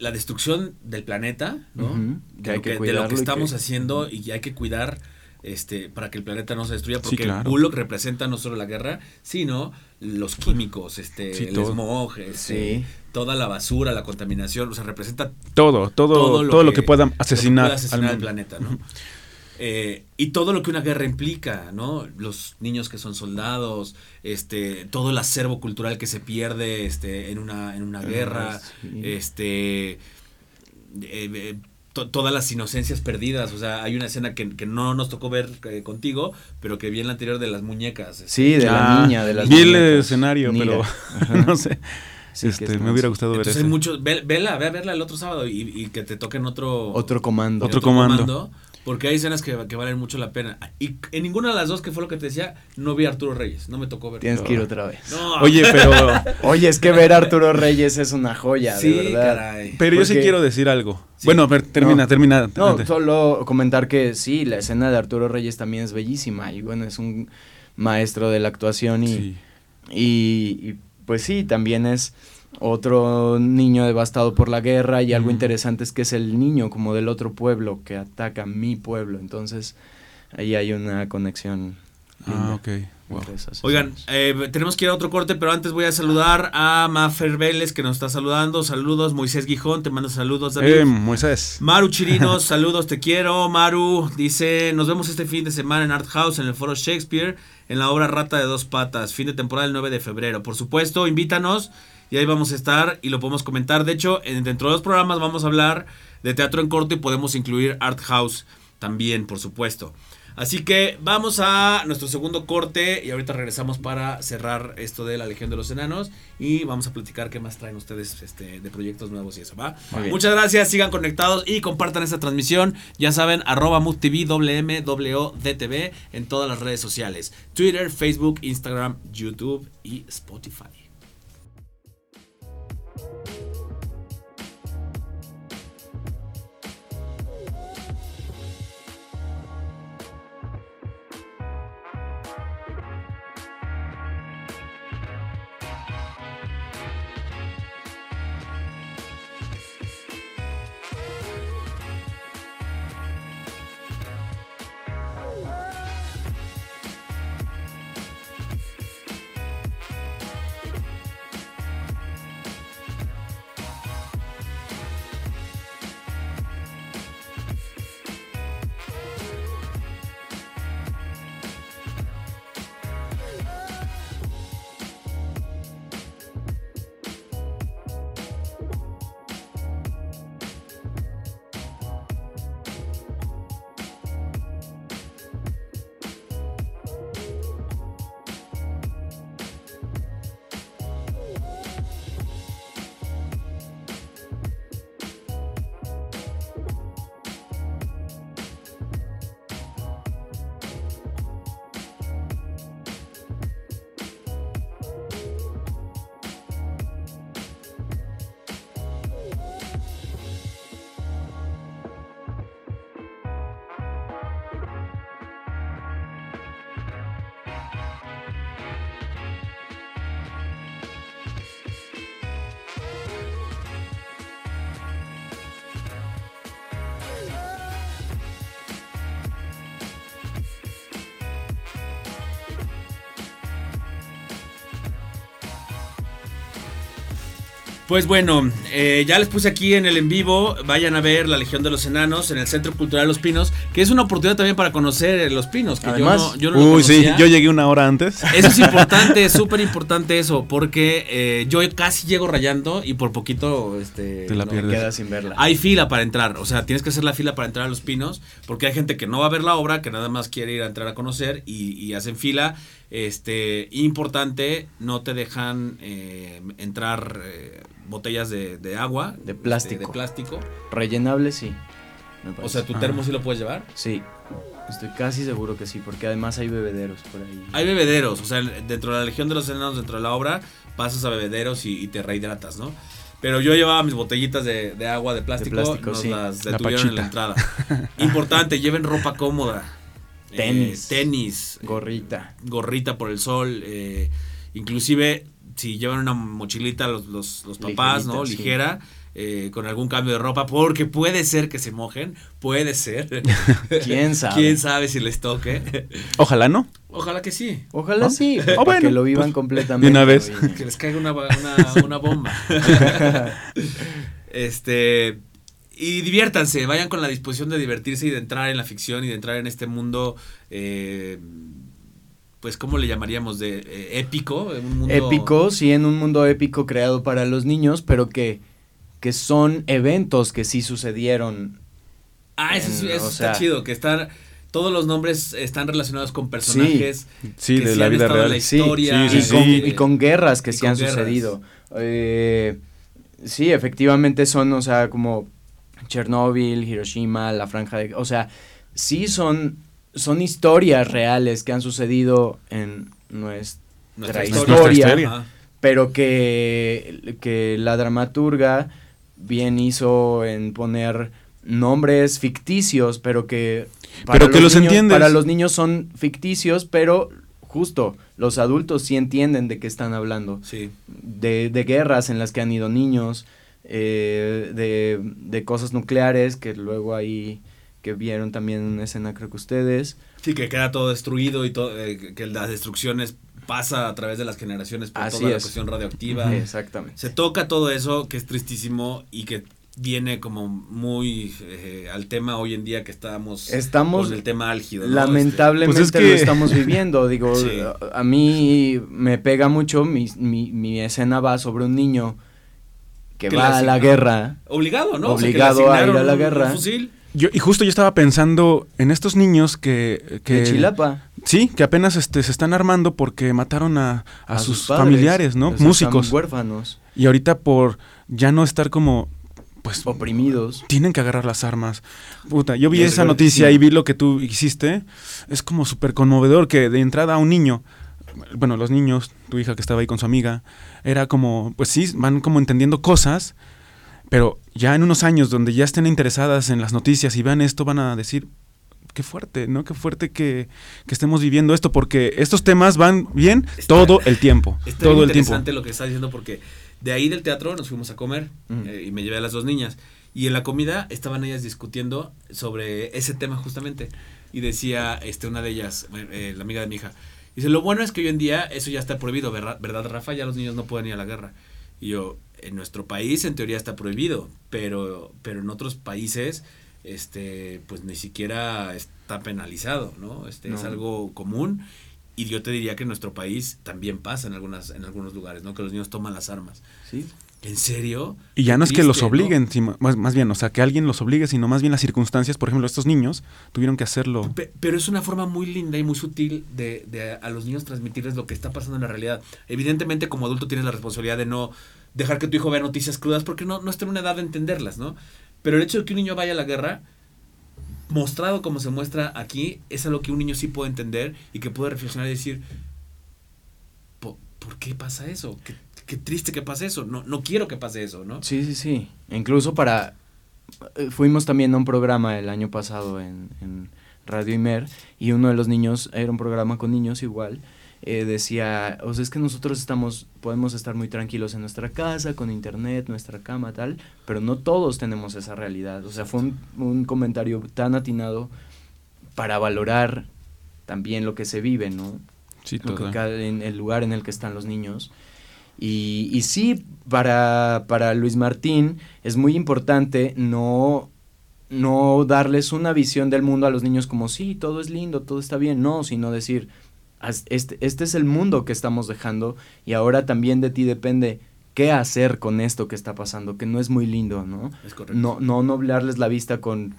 la destrucción del planeta, ¿no? de, lo que, de, lo que, estamos haciendo y hay que cuidar este, para que el planeta no se destruya, porque Bullock representa no solo la guerra, sino los químicos, este, el smog, este, toda la basura, la contaminación, o sea, representa todo, todo, todo lo, que, pueda asesinar, al, planeta, ¿no? Eh, y todo lo que una guerra implica, ¿no? Los niños que son soldados, este, todo el acervo cultural que se pierde, este, en una, en una ah, guerra, este, eh, todas las inocencias perdidas. O sea, hay una escena que, no nos tocó ver eh, contigo, pero que vi en la anterior de las muñecas. Este. Sí, de la niña, de las Vi el escenario, pero [LAUGHS] no sé. este, me hubiera gustado ver eso. muchos, vela, ve a verla el otro sábado y, que te toquen otro... Otro comando. Otro, comando porque hay escenas que, valen mucho la pena. Y en ninguna de las dos, que fue lo que te decía, no vi a Arturo Reyes. No me tocó ver. Tienes que ir otra vez. Oye, pero. [LAUGHS] Oye, es que ver a Arturo Reyes es una joya, de verdad. Caray. Pero yo sí quiero decir algo. Bueno, a ver, termina, termina. No, solo comentar que sí, la escena de Arturo Reyes también es bellísima. Y bueno, es un maestro de la actuación y, y pues sí, también es otro niño devastado por la guerra y algo interesante es que es el niño como del otro pueblo que ataca mi pueblo. Entonces ahí hay una conexión. Ah, ok. Oigan, eh, tenemos que ir a otro corte, pero antes voy a saludar a Mafer Vélez que nos está saludando. Saludos, Moisés Gijón, te mando saludos, David. Eh, Moisés. Maru Chirinos, [LAUGHS] saludos, te quiero. Maru dice, nos vemos este fin de semana en Art House, en el Foro Shakespeare, en la obra Rata de dos patas, fin de temporada el 9 de febrero. Por supuesto, invítanos y ahí vamos a estar y lo podemos comentar. De hecho, dentro de los programas vamos a hablar de teatro en corto y podemos incluir Art House también, por supuesto. Así que vamos a nuestro segundo corte y ahorita regresamos para cerrar esto de la Legión de los Enanos y vamos a platicar qué más traen ustedes este, de proyectos nuevos y eso, ¿va? Muchas gracias, sigan conectados y compartan esta transmisión. Ya saben, arroba MUTV, WMWDTV en todas las redes sociales. Twitter, Facebook, Instagram, YouTube y Spotify. Pues bueno, eh, ya les puse aquí en el en vivo, vayan a ver La Legión de los Enanos en el Centro Cultural Los Pinos, que es una oportunidad también para conocer Los Pinos, que Además, yo no, uy, sí, yo llegué una hora antes. Eso es importante, [LAUGHS] es súper importante eso, porque eh, yo casi llego rayando y por poquito este, Te la pierdes. queda sin verla. Hay fila para entrar, o sea, tienes que hacer la fila para entrar a Los Pinos, porque hay gente que no va a ver la obra, que nada más quiere ir a entrar a conocer y, y hacen fila este, importante, no te dejan eh, entrar eh, botellas de, agua. De plástico. de plástico. Rellenable, sí. O sea, ¿tu termo sí lo puedes llevar? Sí. Estoy casi seguro que sí, porque además hay bebederos por ahí. Hay bebederos, o sea, dentro de la Legión de los Enanos, dentro de la obra, pasas a bebederos y, te rehidratas, ¿no? Pero yo llevaba mis botellitas de, agua de plástico, nos las detuvieron en la entrada. [LAUGHS] Importante, lleven ropa cómoda. Tenis. Eh, tenis. Gorrita. gorrita por el sol. Eh, inclusive si llevan una mochilita los, los, papás, ¿no? Ligera. Eh, con algún cambio de ropa, porque puede ser que se mojen, puede ser. [LAUGHS] ¿Quién sabe? ¿Quién sabe si les toque? Ojalá no. Ojalá que sí. Ojalá sí, para que lo vivan pues, completamente. una vez. Que les caiga una, [LAUGHS] una bomba. [LAUGHS] este, y diviértanse, vayan con la disposición de divertirse y de entrar en la ficción y de entrar en este mundo, eh, pues, ¿cómo le llamaríamos? De eh, épico. Épico, sí, en un mundo épico creado para los niños, pero que, que son eventos que sí sucedieron. Ah, eso, está chido, que están todos los nombres están relacionados con personajes sí, de la vida real. la historia. y, con, guerras que sí han sucedido. Eh, sí, efectivamente son, o sea, como Chernobyl, Hiroshima, la franja de... O sea, sí son, son historias reales que han sucedido en nuestra, historia, pero que, que la dramaturga bien hizo en poner nombres ficticios, pero que para pero que los, entiendes. Para los niños son ficticios, pero justo los adultos sí entienden de qué están hablando. Sí. De, de guerras en las que han ido niños, eh, de, de, cosas nucleares que luego ahí que vieron también una escena creo que ustedes. Sí, que queda todo destruido y todo, eh, que las destrucciones pasa a través de las generaciones por toda la cuestión radioactiva. Exactamente. Se toca todo eso que es tristísimo y que viene como muy eh, al tema hoy en día que estamos, estamos con el tema álgido. Lamentablemente este, pues lo estamos viviendo. Digo, [LAUGHS] a mí me pega mucho, mi, mi, mi escena va sobre un niño que, va a la guerra. Obligado, ¿no? Obligado a ir a la guerra. Yo, y justo yo estaba pensando en estos niños que... que de Chilapa. Sí, que apenas este, se están armando porque mataron a, a, a sus, padres. familiares, ¿no? Músicos. huérfanos, Y ahorita por ya no estar como, pues, oprimidos. tienen que agarrar las armas. Puta, yo vi Es esa noticia y vi lo que tú hiciste. Es como súper conmovedor que de entrada a un niño, bueno, los niños, tu hija que estaba ahí con su amiga, era como, pues sí, van como entendiendo cosas, pero ya en unos años donde ya estén interesadas en las noticias y vean esto, van a decir, qué fuerte, ¿no? Qué fuerte que, que estemos viviendo esto, porque estos temas van bien Está- todo el tiempo. Está todo el tiempo. interesante lo que estás diciendo porque de ahí del teatro nos fuimos a comer Mm. eh, y me llevé a las dos niñas. Y en la comida estaban ellas discutiendo sobre ese tema justamente. Y decía este, una de ellas, eh, la amiga de mi hija, dice, lo bueno es que hoy en día eso ya está prohibido, ¿verdad, ¿verdad, Rafa? Ya los niños no pueden ir a la guerra. Y yo, en nuestro país en teoría está prohibido, pero, pero en otros países este pues ni siquiera está penalizado, ¿no? Este es algo común y yo te diría que en nuestro país también pasa en algunas en algunos lugares, ¿no? Que los niños toman las armas. Sí. ¿En serio? Y ya no es que los ¿no? obliguen, sino- más, más bien, o sea, que alguien los obligue, sino más bien las circunstancias, por ejemplo, estos niños tuvieron que hacerlo. Pe- Pero es una forma muy linda y muy sutil de, de a los niños transmitirles lo que está pasando en la realidad. Evidentemente, como adulto tienes la responsabilidad de no dejar que tu hijo vea noticias crudas porque no, no está en una edad de entenderlas, ¿no? Pero el hecho de que un niño vaya a la guerra, mostrado como se muestra aquí, es algo que un niño sí puede entender y que puede reflexionar y decir, "¿Po- ¿por qué pasa eso? ¿Qué, qué triste que pase eso. No, no quiero que pase eso, ¿no? Sí, sí, sí. Incluso para... eh, Fuimos también a un programa el año pasado en, en Radio Imer y uno de los niños, era un programa con niños igual, eh, decía, o sea, es que nosotros estamos, podemos estar muy tranquilos en nuestra casa, con internet, nuestra cama, tal, pero no todos tenemos esa realidad. O sea, fue un, un comentario tan atinado para valorar también lo que se vive, ¿no? Sí, lo que total. ca- en el lugar en el que están los niños. Y, y sí, para, para Luis Martín es muy importante no, no darles una visión del mundo a los niños como, sí, todo es lindo, todo está bien, no, sino decir, "As- este, este es el mundo que estamos dejando y ahora también de ti depende qué hacer con esto que está pasando, que no es muy lindo, ¿no? Es correcto. No, no nublarles la vista con,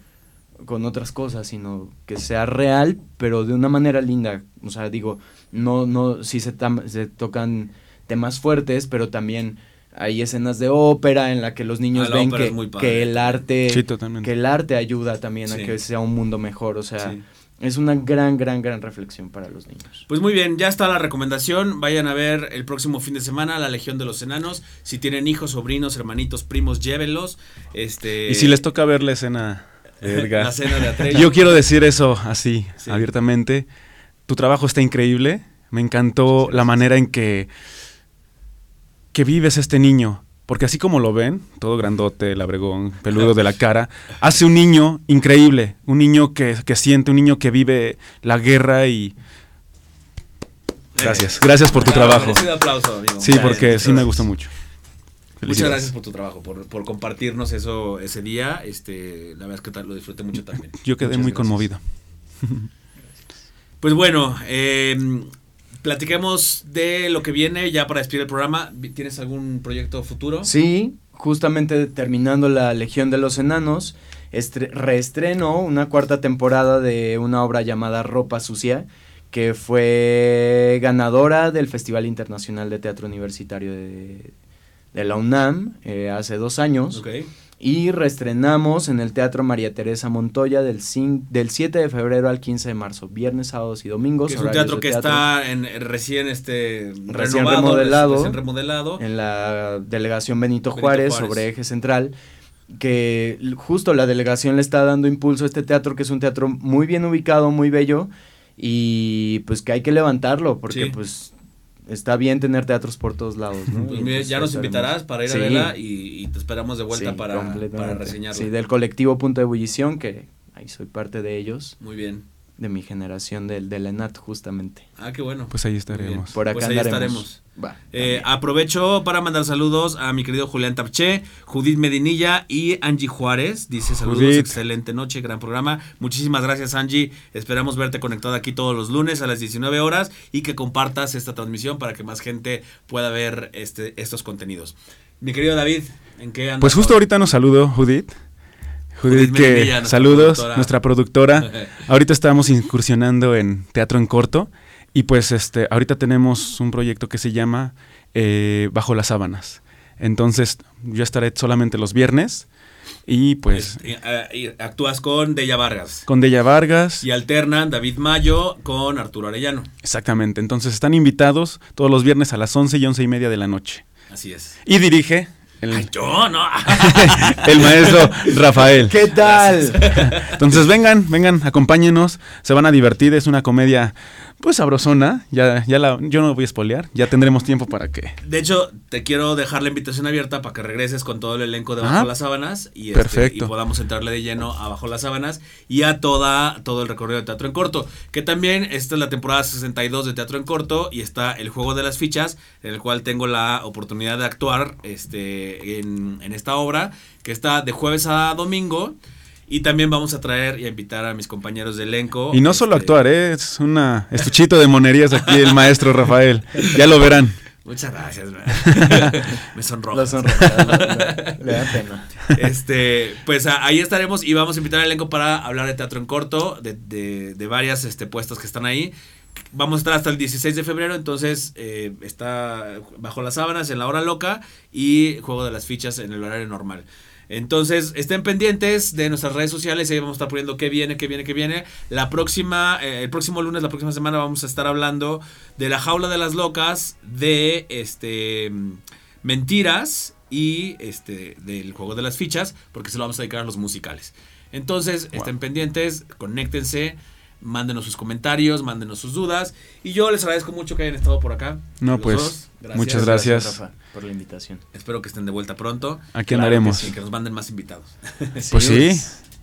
con otras cosas, sino que sea real, pero de una manera linda. O sea, digo, no, no, sí se, tam- se tocan temas fuertes, pero también hay escenas de ópera en la que los niños Ah, ven que, que el arte, Sí, que el arte ayuda también Sí. a que sea un mundo mejor. O sea, Sí. Es una gran, gran, gran reflexión para los niños. Pues muy bien, ya está la recomendación. Vayan a ver el próximo fin de semana La Legión de los Enanos. Si tienen hijos, sobrinos, hermanitos, primos, llévenlos. Este, Y si les toca ver la escena, [LAUGHS] la cena de Atreyu. Yo quiero decir eso así, Sí. abiertamente. Tu trabajo está increíble. Me encantó la manera en que, que vives este niño. Porque así como lo ven, todo grandote, labregón, peludo de la cara, hace un niño increíble. Un niño que, que siente, un niño que vive la guerra y... Gracias, gracias por tu Claro, trabajo. merecido aplauso, amigo. Sí, Gracias, porque sí me gusta mucho. Muchas gracias por tu trabajo, por, por compartirnos eso ese día. Este, la verdad es que lo disfruté mucho también. Yo quedé Muchas muy gracias. conmovido. Pues bueno, eh, platiquemos de lo que viene ya para despedir el programa. ¿Tienes algún proyecto futuro? Sí, justamente terminando la Legión de los Enanos, estre- reestreno una cuarta temporada de una obra llamada Ropa Sucia, que fue ganadora del Festival Internacional de Teatro Universitario de, de la UNAM eh, hace dos años. Ok. Y reestrenamos en el Teatro María Teresa Montoya del, del 7 de febrero al 15 de marzo, viernes, sábados y domingos. Que es un teatro que teatro está en, recién este Recién renovado, remodelado. recién remodelado. en la delegación Benito, Benito Juárez, Juárez. sobre eje central, que justo la delegación le está dando impulso a este teatro, que es un teatro muy bien ubicado, muy bello, y pues que hay que levantarlo, porque Sí. pues está bien tener teatros por todos lados. ¿no? [LAUGHS] Pues mire, ya nos invitarás para ir Sí. a verla y, y te esperamos de vuelta Sí, para, para reseñarlo. Sí, del colectivo Punto de Ebullición, que ahí soy parte de ellos, Muy bien. De mi generación del, del ENAT justamente. Ah, qué bueno. Pues ahí estaremos. Por acá Pues ahí andaremos. estaremos. Va, Eh, aprovecho para mandar saludos a mi querido Julián Tapché, Judith Medinilla y Angie Juárez. Dice saludos, Judith. excelente noche, gran programa. Muchísimas gracias Angie. Esperamos verte conectada aquí todos los lunes a las 19 horas y que compartas esta transmisión para que más gente pueda ver este, estos contenidos. Mi querido David, ¿en qué andas? Pues justo ahorita nos saludó Judith. Judith, que saludos, nuestra productora. [LAUGHS] ahorita estamos incursionando en teatro en corto y pues este, ahorita tenemos un proyecto que se llama eh, Bajo las sábanas. Entonces yo estaré solamente los viernes y pues... Eh, actúas con Deya Vargas. Con Deya Vargas. Y alternan David Mayo con Arturo Arellano. Exactamente. Entonces están invitados todos los viernes a las 11 y 11 y media de la noche. Así es. Y dirige el, yo no. [LAUGHS] el maestro Rafael. ¿Qué tal? Entonces vengan, vengan, acompáñenos, se van a divertir, es una comedia pues sabrosona, ya, ya la, yo no voy a espolear, ya tendremos tiempo para que. De hecho, te quiero dejar la invitación abierta para que regreses con todo el elenco de Bajo las Sábanas y, este, y podamos entrarle de lleno a Bajo las Sábanas y a toda, todo el recorrido de Teatro en Corto. Que también esta es la temporada 62 de Teatro en Corto y está el juego de las fichas, en el cual tengo la oportunidad de actuar este, en, en esta obra, que está de jueves a domingo. Y también vamos a traer y a invitar a mis compañeros de elenco. Y no solo este, actuar, ¿eh? es una estuchito de monerías aquí el maestro Rafael. Ya lo verán. Muchas gracias, [LAUGHS] me sonroja. Lo le, da pena. Este, pues ahí estaremos y vamos a invitar al elenco para hablar de teatro en corto, de, de, de varias este, puestos que están ahí. Vamos a estar hasta el 16 de febrero, entonces eh, está bajo las sábanas en la hora loca y juego de las fichas en el horario normal. Entonces, estén pendientes de nuestras redes sociales, ahí vamos a estar poniendo qué viene, qué viene, qué viene. La próxima, eh, el próximo lunes, la próxima semana vamos a estar hablando de la jaula de las locas, de este mentiras y este del juego de las fichas, porque se lo vamos a dedicar a los musicales. Entonces, estén pendientes, conéctense mándenos sus comentarios, mándenos sus dudas. Y yo les agradezco mucho que hayan estado por acá. No, pues, muchas gracias. por la invitación. Espero que estén de vuelta pronto. Aquí andaremos. Y que nos manden más invitados. [LAUGHS] pues sí.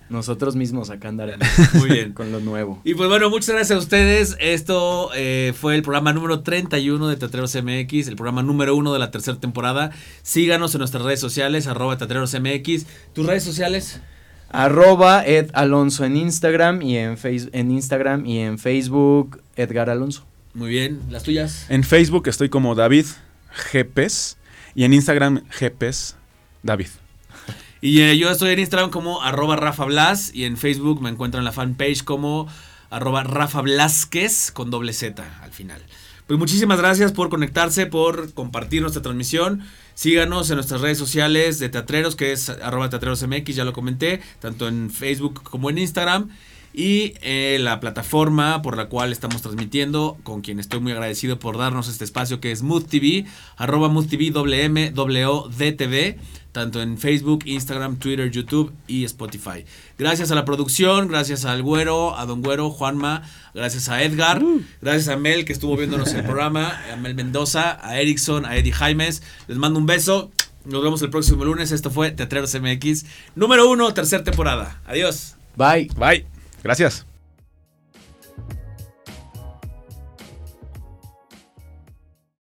Nosotros mismos acá andaremos. [LAUGHS] Muy bien. con lo nuevo. Y pues bueno, muchas gracias a ustedes. Esto eh, fue el programa número 31 de Teatreros MX, el programa número uno de la tercera temporada. Síganos en nuestras redes sociales, arroba Teatreros MX. ¿Tus redes sociales? Arroba Ed Alonso en Instagram y en, face, en Instagram y en Facebook Edgar Alonso. Muy bien, ¿las tuyas? En Facebook estoy como David Gepes y en Instagram Gepes David. Y eh, yo estoy en Instagram como arroba Rafa Blas y en Facebook me encuentro en la fanpage como arroba Rafa Blasquez con doble Z al final. Pues muchísimas gracias por conectarse, por compartir nuestra transmisión. Síganos en nuestras redes sociales de Teatreros, que es arroba teatrerosmx, ya lo comenté, tanto en Facebook como en Instagram. Y eh, la plataforma por la cual estamos transmitiendo, con quien estoy muy agradecido por darnos este espacio, que es Mood TV, arroba Mood TV, tanto en Facebook, Instagram, Twitter, YouTube y Spotify. Gracias a la producción, gracias al Güero, a Don Güero, Juanma, gracias a Edgar, uh. gracias a Mel que estuvo viéndonos el programa, a Mel Mendoza, a Erickson, a Eddie Jaimes. Les mando un beso. Nos vemos el próximo lunes. Esto fue Teatreros MX número uno, tercera temporada. Adiós. Bye. Bye. Gracias.